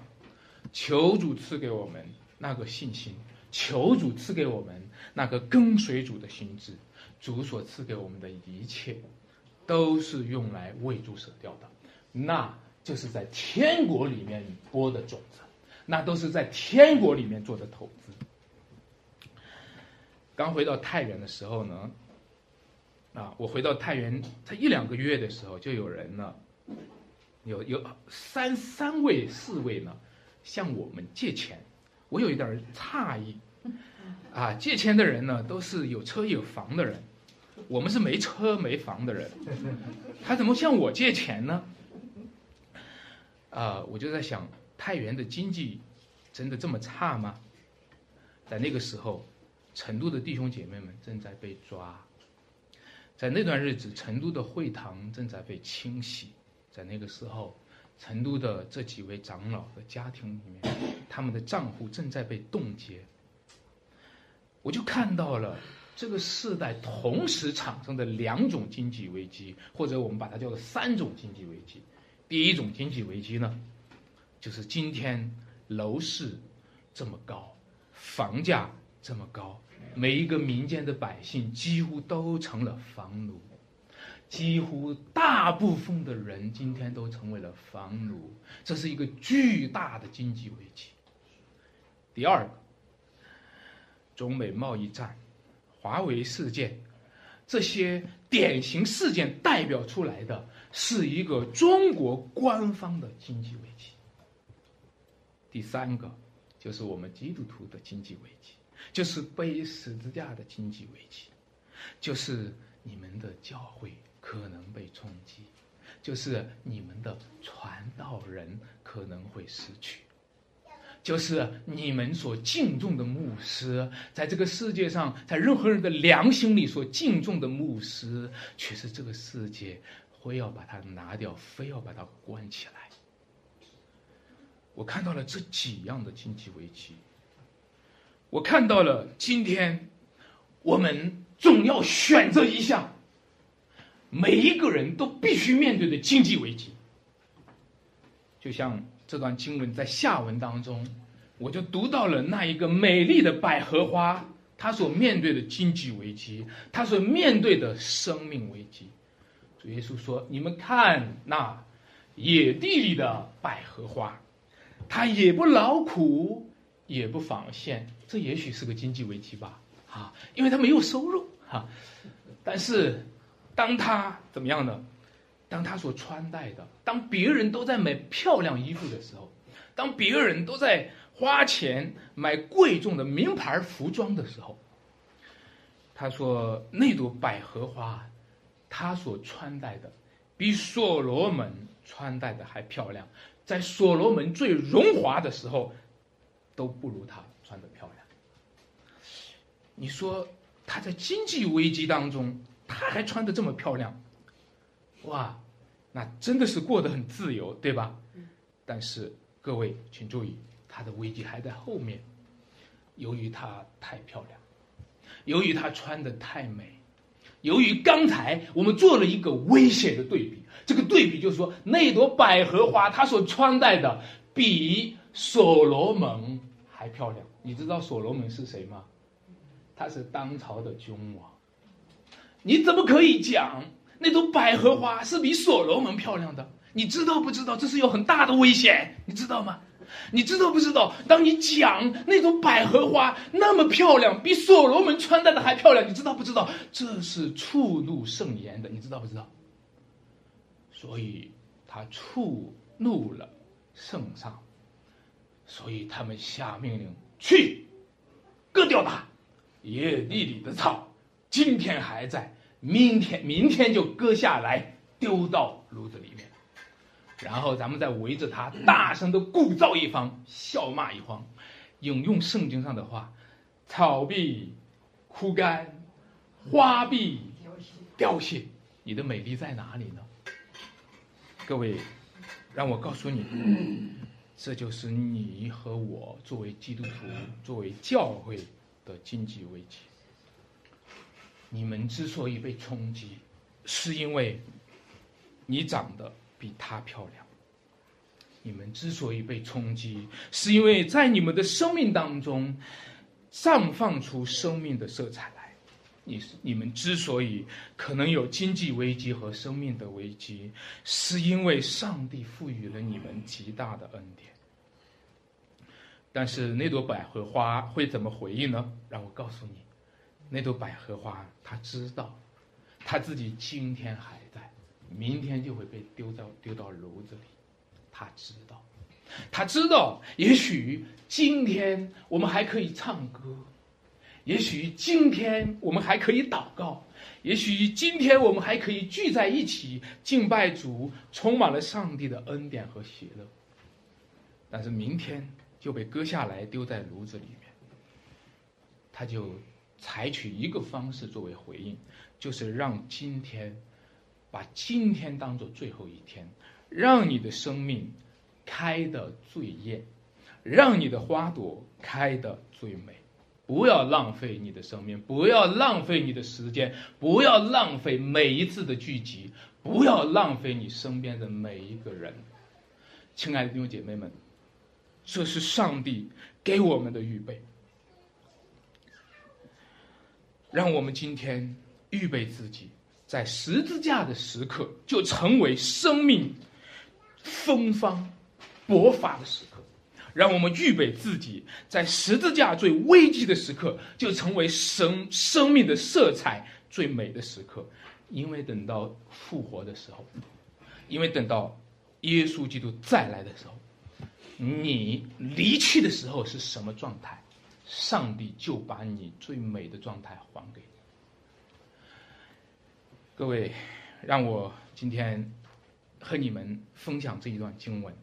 求主赐给我们那个信心，求主赐给我们那个跟随主的心智。主所赐给我们的一切，都是用来为主舍掉的，那就是在天国里面播的种子，那都是在天国里面做的投资。刚回到太原的时候呢，啊，我回到太原才一两个月的时候，就有人呢，有有三三位四位呢，向我们借钱，我有一点诧异，啊，借钱的人呢都是有车有房的人，我们是没车没房的人，他怎么向我借钱呢？啊，我就在想，太原的经济真的这么差吗？在那个时候。成都的弟兄姐妹们正在被抓，在那段日子，成都的会堂正在被清洗。在那个时候，成都的这几位长老的家庭里面，他们的账户正在被冻结。我就看到了这个世代同时产生的两种经济危机，或者我们把它叫做三种经济危机。第一种经济危机呢，就是今天楼市这么高，房价。这么高，每一个民间的百姓几乎都成了房奴，几乎大部分的人今天都成为了房奴，这是一个巨大的经济危机。第二个，中美贸易战、华为事件，这些典型事件代表出来的是一个中国官方的经济危机。第三个，就是我们基督徒的经济危机。就是背十字架的经济危机，就是你们的教会可能被冲击，就是你们的传道人可能会失去，就是你们所敬重的牧师，在这个世界上，在任何人的良心里所敬重的牧师，却是这个世界非要把它拿掉，非要把它关起来。我看到了这几样的经济危机。我看到了，今天我们总要选择一项，每一个人都必须面对的经济危机。就像这段经文在下文当中，我就读到了那一个美丽的百合花，它所面对的经济危机，它所面对的生命危机。主耶稣说：“你们看那野地里的百合花，它也不劳苦。”也不纺线，这也许是个经济危机吧，啊，因为他没有收入，哈。但是，当他怎么样呢？当他所穿戴的，当别人都在买漂亮衣服的时候，当别人都在花钱买贵重的名牌服装的时候，他说那朵百合花，他所穿戴的比所罗门穿戴的还漂亮，在所罗门最荣华的时候，都不如他穿的漂亮。你说他在经济危机当中，他还穿的这么漂亮，哇，那真的是过得很自由，对吧？但是各位请注意，他的危机还在后面，由于她太漂亮。由于她穿的太美，由于刚才我们做了一个危险的对比，这个对比就是说，那朵百合花她所穿戴的比所罗门还漂亮。你知道所罗门是谁吗？他是当朝的君王。你怎么可以讲那朵百合花是比所罗门漂亮的？你知道不知道？这是有很大的危险，你知道吗？你知道不知道？当你讲那种百合花那么漂亮，比所罗门穿戴的还漂亮，你知道不知道？这是触怒圣言的，你知道不知道？所以他触怒了圣上，所以他们下命令去割掉它。野地里的草今天还在，明天明天就割下来丢到炉子里面。然后咱们再围着他大声的鼓噪一方，笑骂一方，引用圣经上的话：草必枯干，花必凋谢，你的美丽在哪里呢？各位，让我告诉你，这就是你和我作为基督徒、作为教会的经济危机。你们之所以被冲击，是因为你长得。比她漂亮。你们之所以被冲击，是因为在你们的生命当中绽放出生命的色彩来。你你们之所以可能有经济危机和生命的危机，是因为上帝赋予了你们极大的恩典。但是那朵百合花会怎么回应呢？让我告诉你，那朵百合花他知道，他自己今天还在。明天就会被丢到丢到炉子里，他知道，他知道，也许今天我们还可以唱歌，也许今天我们还可以祷告，也许今天我们还可以聚在一起敬拜主，充满了上帝的恩典和喜乐。但是明天就被割下来丢在炉子里面，他就采取一个方式作为回应，就是让今天。把今天当做最后一天，让你的生命开得最艳，让你的花朵开得最美。不要浪费你的生命，不要浪费你的时间，不要浪费每一次的聚集，不要浪费你身边的每一个人。亲爱的弟兄姐妹们，这是上帝给我们的预备，让我们今天预备自己。在十字架的时刻，就成为生命芬芳勃发的时刻。让我们预备自己，在十字架最危机的时刻，就成为生生命的色彩最美的时刻。因为等到复活的时候，因为等到耶稣基督再来的时候，你离去的时候是什么状态，上帝就把你最美的状态还给你。各位，让我今天和你们分享这一段经文，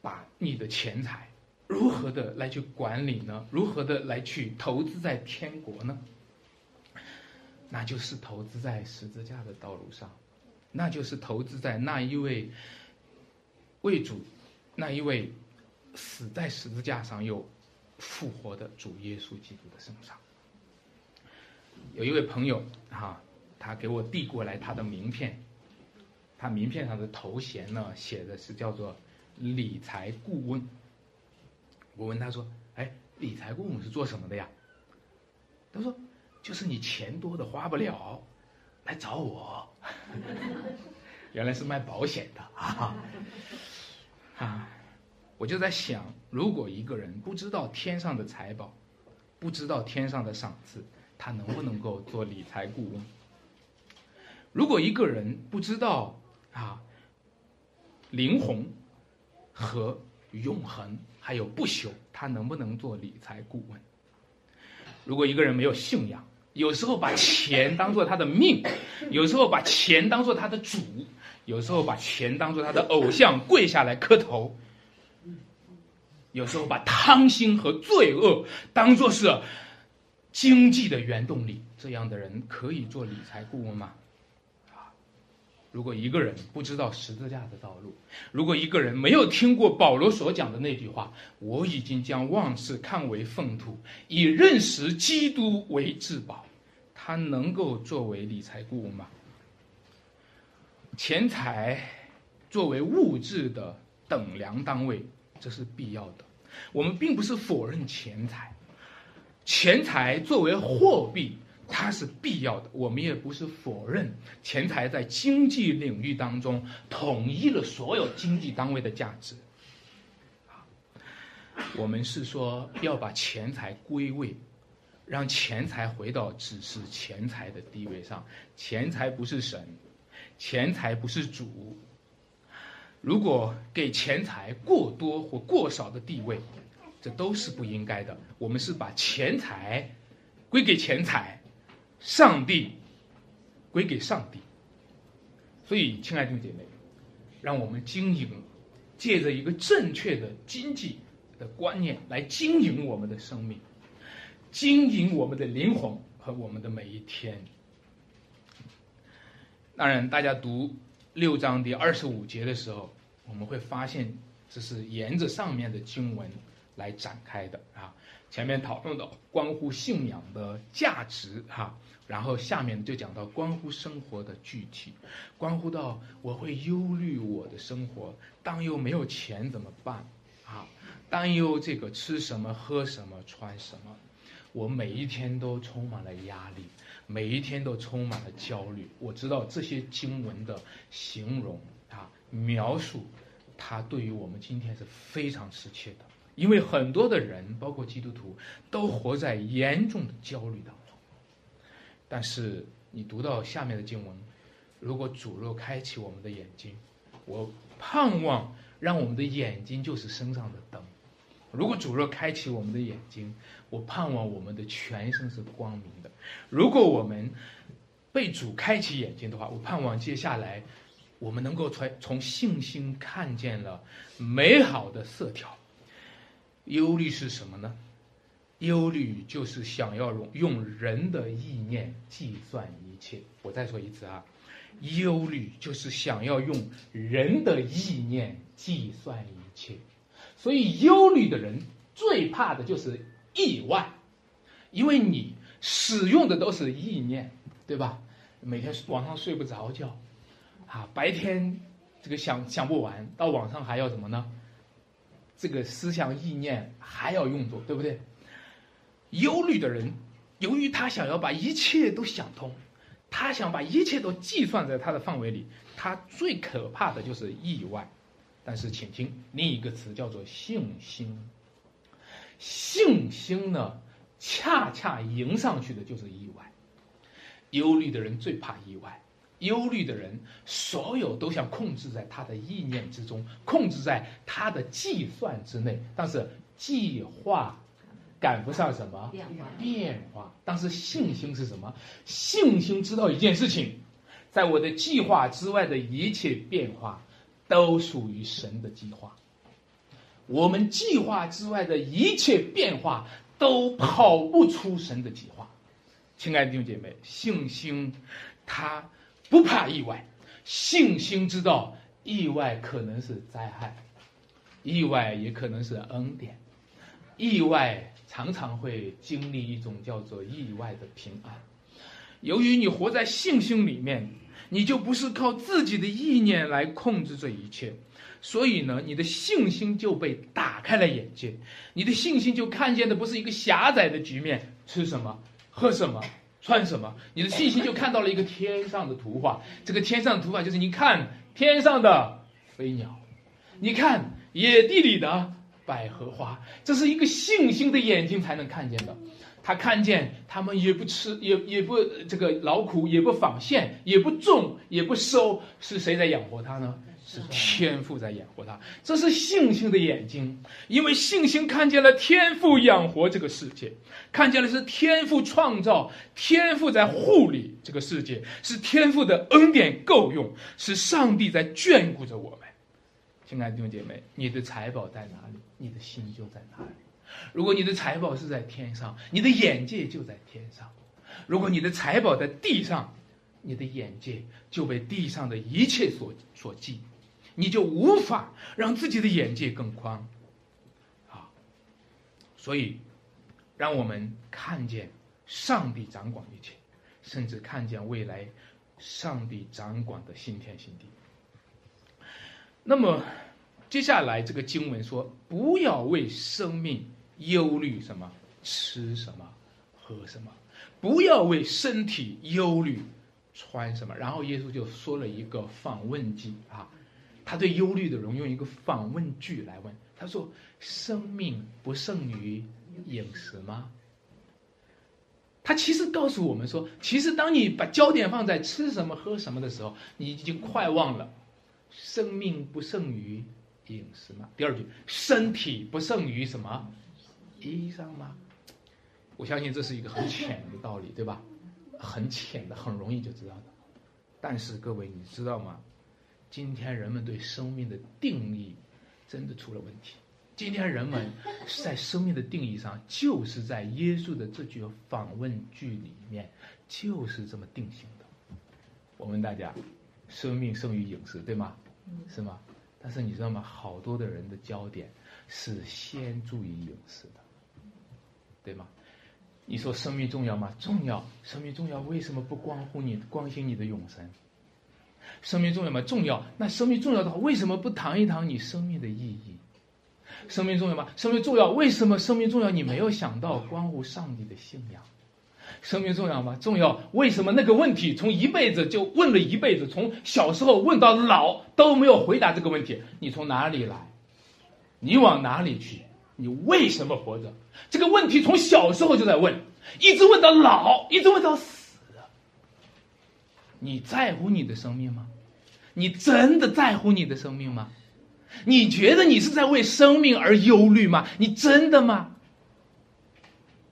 把你的钱财如何的来去管理呢？如何的来去投资在天国呢？那就是投资在十字架的道路上，那就是投资在那一位为主、那一位死在十字架上又复活的主耶稣基督的身上。有一位朋友哈，他给我递过来他的名片，他名片上的头衔呢写的是叫做理财顾问。我问他说：“哎，理财顾问是做什么的呀？”他说：“就是你钱多的花不了，来找我。” 原来是卖保险的！啊，我就在想，如果一个人不知道天上的财宝，不知道天上的赏赐。他能不能够做理财顾问？如果一个人不知道啊，灵魂和永恒，还有不朽，他能不能做理财顾问？如果一个人没有信仰，有时候把钱当做他的命，有时候把钱当做他的主，有时候把钱当做他的偶像，跪下来磕头。有时候把贪心和罪恶当做是经济的原动力，这样的人可以做理财顾问吗？啊，如果一个人不知道十字架的道路，如果一个人没有听过保罗所讲的那句话，我已经将万事看为粪土，以认识基督为至宝，他能够作为理财顾问吗？钱财作为物质的等量单位。这是必要的，我们并不是否认钱财，钱财作为货币，它是必要的。我们也不是否认钱财在经济领域当中统一了所有经济单位的价值。我们是说要把钱财归位，让钱财回到只是钱财的地位上。钱财不是神，钱财不是主。如果给钱财过多或过少的地位，这都是不应该的。我们是把钱财归给钱财，上帝归给上帝。所以，亲爱的姐妹，让我们经营，借着一个正确的经济的观念来经营我们的生命，经营我们的灵魂和我们的每一天。当然，大家读。六章第二十五节的时候，我们会发现这是沿着上面的经文来展开的啊。前面讨论到关乎信仰的价值哈，然后下面就讲到关乎生活的具体，关乎到我会忧虑我的生活，当又没有钱怎么办啊？担忧这个吃什么、喝什么、穿什么，我每一天都充满了压力。每一天都充满了焦虑。我知道这些经文的形容啊、描述，它对于我们今天是非常适切的。因为很多的人，包括基督徒，都活在严重的焦虑当中。但是你读到下面的经文，如果主若开启我们的眼睛，我盼望让我们的眼睛就是身上的灯。如果主若开启我们的眼睛，我盼望我们的全身是光明的。如果我们被主开启眼睛的话，我盼望接下来我们能够从从信心看见了美好的色条。忧虑是什么呢？忧虑就是想要用用人的意念计算一切。我再说一次啊，忧虑就是想要用人的意念计算一切。所以，忧虑的人最怕的就是意外，因为你使用的都是意念，对吧？每天晚上睡不着觉，啊，白天这个想想不完，到晚上还要什么呢？这个思想意念还要用作，对不对？忧虑的人，由于他想要把一切都想通，他想把一切都计算在他的范围里，他最可怕的就是意外。但是，请听另一个词叫做信心。信心呢，恰恰迎上去的就是意外。忧虑的人最怕意外，忧虑的人所有都想控制在他的意念之中，控制在他的计算之内。但是计划赶不上什么变化。但是信心是什么？信心知道一件事情，在我的计划之外的一切变化。都属于神的计划。我们计划之外的一切变化都跑不出神的计划。亲爱的弟兄姐妹，信心他不怕意外，信心知道意外可能是灾害，意外也可能是恩典，意外常常会经历一种叫做意外的平安。由于你活在信心里面。你就不是靠自己的意念来控制这一切，所以呢，你的信心就被打开了眼界，你的信心就看见的不是一个狭窄的局面，吃什么，喝什么，穿什么，你的信心就看到了一个天上的图画。这个天上的图画就是你看天上的飞鸟，你看野地里的百合花，这是一个信心的眼睛才能看见的。他看见他们也不吃，也也不这个劳苦，也不纺线，也不种，也不收，是谁在养活他呢？是天赋在养活他。这是信心的眼睛，因为信心看见了天赋养活这个世界，看见了是天赋创造，天赋在护理这个世界，是天赋的恩典够用，是上帝在眷顾着我们。亲爱的弟兄姐妹，你的财宝在哪里，你的心就在哪里。如果你的财宝是在天上，你的眼界就在天上；如果你的财宝在地上，你的眼界就被地上的一切所所记，你就无法让自己的眼界更宽。啊，所以，让我们看见上帝掌管一切，甚至看见未来上帝掌管的新天新地。那么，接下来这个经文说：“不要为生命。”忧虑什么？吃什么？喝什么？不要为身体忧虑，穿什么？然后耶稣就说了一个访问句啊，他对忧虑的人用一个访问句来问，他说：“生命不胜于饮食吗？”他其实告诉我们说，其实当你把焦点放在吃什么、喝什么的时候，你已经快忘了，生命不胜于饮食吗？第二句，身体不胜于什么？衣裳吗？我相信这是一个很浅的道理，对吧？很浅的，很容易就知道的。但是各位，你知道吗？今天人们对生命的定义真的出了问题。今天人们在生命的定义上，就是在耶稣的这句访问句里面，就是这么定性的。我问大家，生命胜于饮食，对吗？是吗？但是你知道吗？好多的人的焦点是先注意饮食的。对吗？你说生命重要吗？重要，生命重要。为什么不关乎你关心你的永生？生命重要吗？重要。那生命重要的话，为什么不谈一谈你生命的意义？生命重要吗？生命重要。为什么生命重要？你没有想到关乎上帝的信仰。生命重要吗？重要。为什么那个问题从一辈子就问了一辈子，从小时候问到老都没有回答这个问题？你从哪里来？你往哪里去？你为什么活着？这个问题从小时候就在问，一直问到老，一直问到死。你在乎你的生命吗？你真的在乎你的生命吗？你觉得你是在为生命而忧虑吗？你真的吗？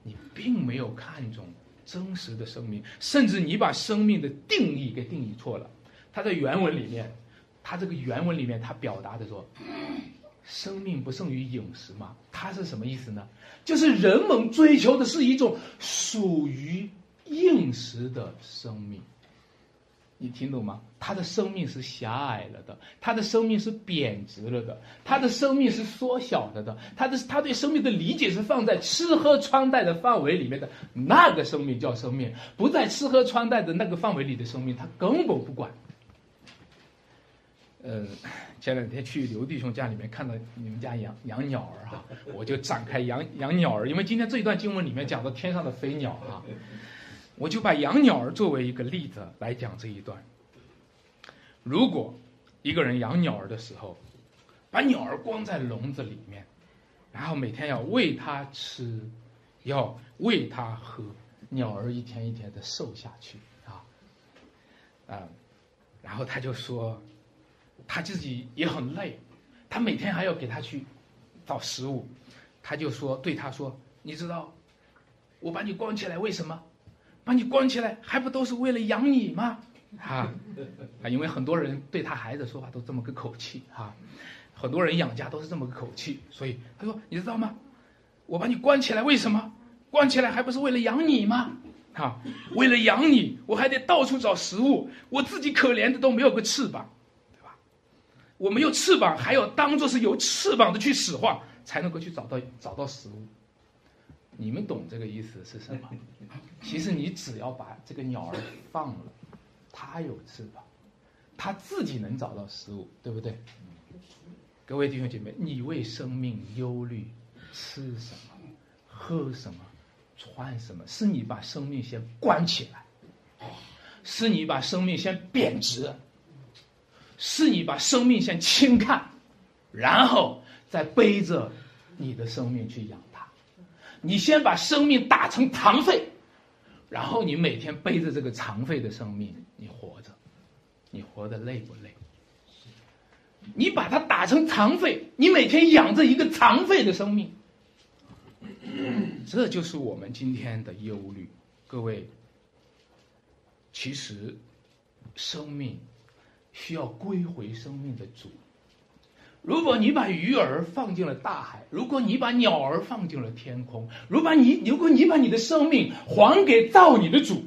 你并没有看重真实的生命，甚至你把生命的定义给定义错了。他在原文里面，他这个原文里面他表达的说。生命不胜于饮食吗？它是什么意思呢？就是人们追求的是一种属于应时的生命。你听懂吗？他的生命是狭隘了的，他的生命是贬值了的，他的生命是缩小了的，他的他对生命的理解是放在吃喝穿戴的范围里面的那个生命叫生命，不在吃喝穿戴的那个范围里的生命，他根本不管。呃。前两天去刘弟兄家里面看到你们家养养鸟儿哈，我就展开养养鸟儿，因为今天这一段经文里面讲到天上的飞鸟哈，我就把养鸟儿作为一个例子来讲这一段。如果一个人养鸟儿的时候，把鸟儿关在笼子里面，然后每天要喂它吃，要喂它喝，鸟儿一天一天的瘦下去啊，啊，然后他就说。他自己也很累，他每天还要给他去找食物，他就说对他说：“你知道，我把你关起来为什么？把你关起来还不都是为了养你吗？”啊啊！因为很多人对他孩子说话都这么个口气啊，很多人养家都是这么个口气，所以他说：“你知道吗？我把你关起来为什么？关起来还不是为了养你吗？啊，为了养你，我还得到处找食物，我自己可怜的都没有个翅膀。”我没有翅膀，还要当做是有翅膀的去使唤，才能够去找到找到食物。你们懂这个意思是什么？其实你只要把这个鸟儿放了，它有翅膀，它自己能找到食物，对不对？各位弟兄姐妹，你为生命忧虑，吃什么，喝什么，穿什么？是你把生命先关起来，是你把生命先贬值。是你把生命先轻看，然后再背着你的生命去养它。你先把生命打成残废，然后你每天背着这个残废的生命，你活着，你活得累不累？你把它打成残废，你每天养着一个残废的生命，这就是我们今天的忧虑。各位，其实生命需要归回生命的主。如果你把鱼儿放进了大海，如果你把鸟儿放进了天空，如果你如果你把你的生命还给造你的主，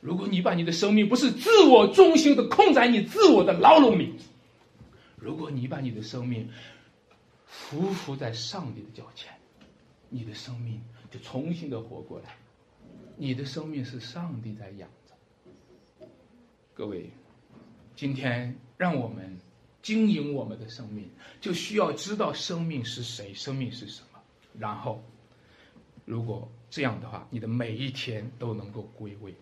如果你把你的生命不是自我中心的控在你自我的牢笼里，如果你把你的生命匍匐在上帝的脚前，你的生命就重新的活过来。你的生命是上帝在养着。各位，今天让我们。经营我们的生命，就需要知道生命是谁，生命是什么。然后，如果这样的话，你的每一天都能够归位。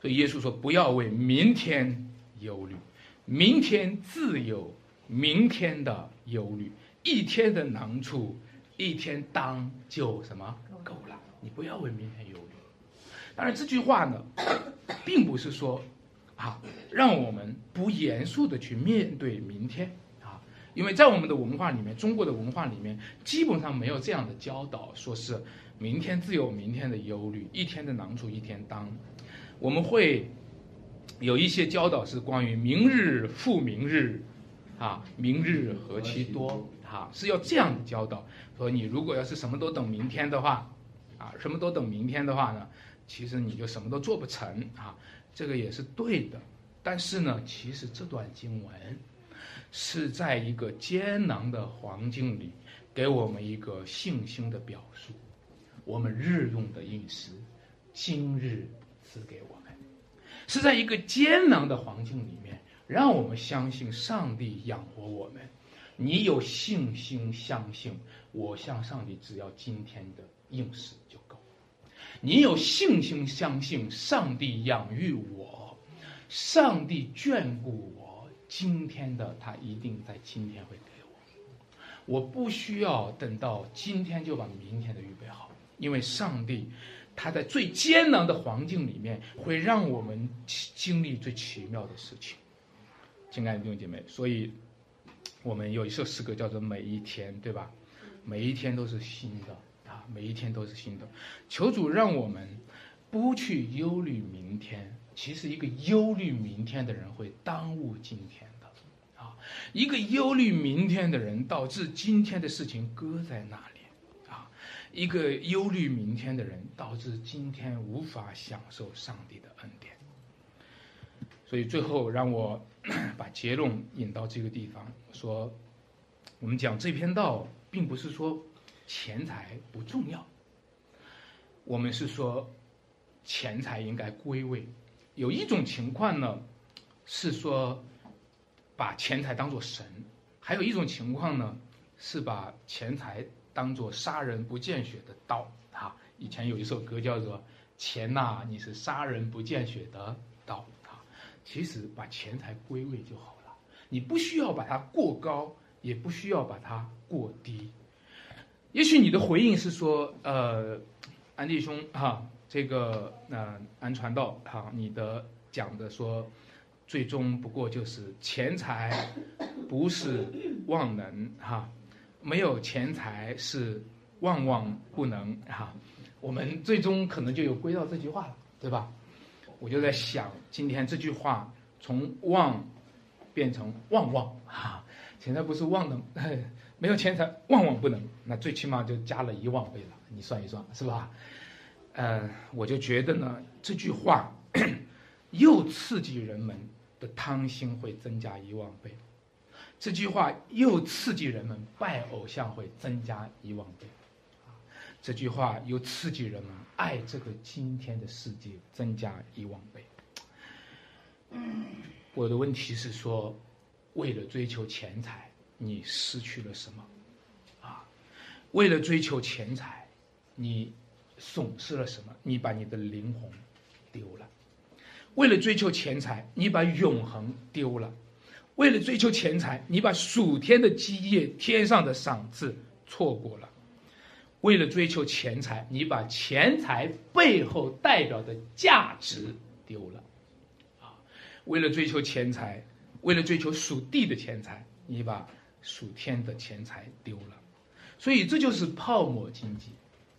所以耶稣说：“不要为明天忧虑，明天自有明天的忧虑。一天的难处，一天当就什么够了。你不要为明天忧虑。当然，这句话呢，并不是说。”啊，让我们不严肃的去面对明天啊，因为在我们的文化里面，中国的文化里面基本上没有这样的教导，说是明天自有明天的忧虑，一天的难处一天当。我们会有一些教导是关于明日复明日，啊，明日何其多，哈，是要这样的教导。说你如果要是什么都等明天的话，啊，什么都等明天的话呢，其实你就什么都做不成啊。这个也是对的，但是呢，其实这段经文是在一个艰难的环境里，给我们一个信心的表述。我们日用的饮食，今日赐给我们，是在一个艰难的环境里面，让我们相信上帝养活我们。你有信心相信，我向上帝只要今天的应食就。你有信心相信上帝养育我，上帝眷顾我，今天的他一定在今天会给我。我不需要等到今天就把明天的预备好，因为上帝他在最艰难的环境里面会让我们经历最奇妙的事情。亲爱的弟兄姐妹，所以我们有一首诗歌叫做《每一天》，对吧？每一天都是新的。每一天都是新的，求主让我们不去忧虑明天。其实，一个忧虑明天的人会耽误今天的，啊，一个忧虑明天的人导致今天的事情搁在那里，啊，一个忧虑明天的人导致今天无法享受上帝的恩典。所以，最后让我 把结论引到这个地方，说，我们讲这篇道，并不是说。钱财不重要，我们是说，钱财应该归位。有一种情况呢，是说把钱财当做神；还有一种情况呢，是把钱财当做杀人不见血的刀。啊，以前有一首歌叫做《钱呐，你是杀人不见血的刀》。啊，其实把钱财归位就好了，你不需要把它过高，也不需要把它过低。也许你的回应是说，呃，安弟兄哈，这个呃安传道哈，你的讲的说，最终不过就是钱财不是万能哈，没有钱财是万万不能哈，我们最终可能就有归到这句话了，对吧？我就在想，今天这句话从万变成万万哈，钱财不是万能。没有钱财万万不能，那最起码就加了一万倍了。你算一算，是吧？呃，我就觉得呢，这句话 又刺激人们的贪心会增加一万倍，这句话又刺激人们拜偶像会增加一万倍，这句话又刺激人们爱这个今天的世界增加一万倍。我的问题是说，为了追求钱财。你失去了什么？啊，为了追求钱财，你损失了什么？你把你的灵魂丢了。为了追求钱财，你把永恒丢了。为了追求钱财，你把属天的基业、天上的赏赐错过了。为了追求钱财，你把钱财背后代表的价值丢了，啊，为了追求钱财，为了追求属地的钱财，你把属天的钱财丢了，所以这就是泡沫经济，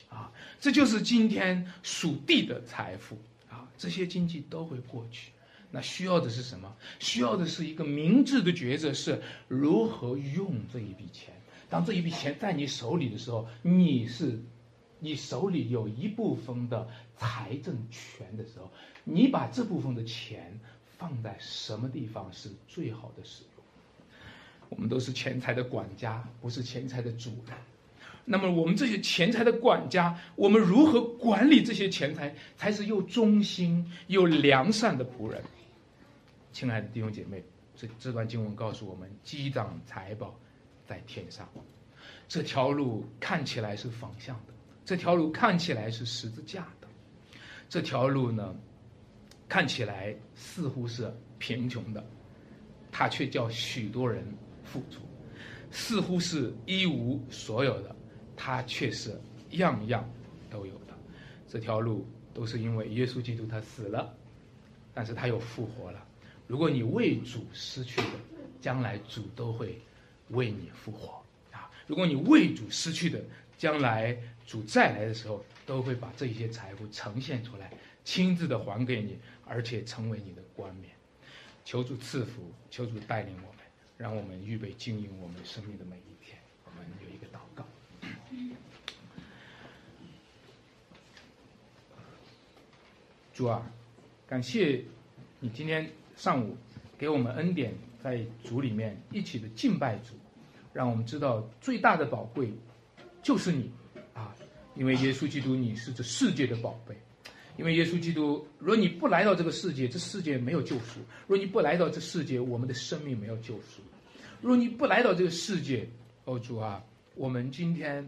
啊，这就是今天属地的财富，啊，这些经济都会过去，那需要的是什么？需要的是一个明智的抉择，是如何用这一笔钱。当这一笔钱在你手里的时候，你是，你手里有一部分的财政权的时候，你把这部分的钱放在什么地方是最好的使？我们都是钱财的管家，不是钱财的主人。那么我们这些钱财的管家，我们如何管理这些钱财，才是又忠心又良善的仆人？亲爱的弟兄姐妹，这这段经文告诉我们：积攒财宝。在天上，这条路看起来是方向的，这条路看起来是十字架的，这条路呢，看起来似乎是贫穷的，它却叫许多人付出；似乎是一无所有的，它却是样样都有的。这条路都是因为耶稣基督他死了，但是他又复活了。如果你为主失去的，将来主都会。为你复活啊！如果你为主失去的，将来主再来的时候，都会把这些财富呈现出来，亲自的还给你，而且成为你的冠冕。求主赐福，求主带领我，让我们预备经营我们生命的每一天。我们有一个祷告。主啊，感谢你今天上午给我们恩典，在主里面一起的敬拜主。让我们知道最大的宝贵，就是你，啊，因为耶稣基督你是这世界的宝贝，因为耶稣基督，若你不来到这个世界，这世界没有救赎；若你不来到这世界，我们的生命没有救赎；若你不来到这个世界，哦主啊，我们今天，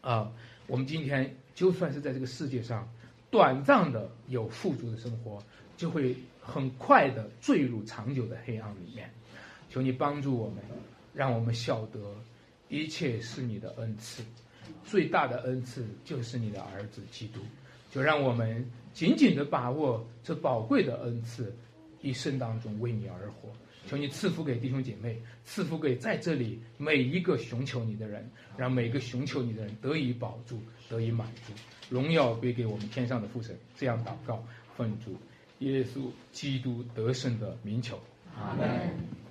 啊，我们今天就算是在这个世界上，短暂的有富足的生活，就会很快的坠入长久的黑暗里面。求你帮助我们。让我们晓得，一切是你的恩赐，最大的恩赐就是你的儿子基督。就让我们紧紧的把握这宝贵的恩赐，一生当中为你而活。求你赐福给弟兄姐妹，赐福给在这里每一个寻求你的人，让每个寻求你的人得以保住，得以满足。荣耀归给我们天上的父神。这样祷告，奉主耶稣基督得胜的名求。阿门。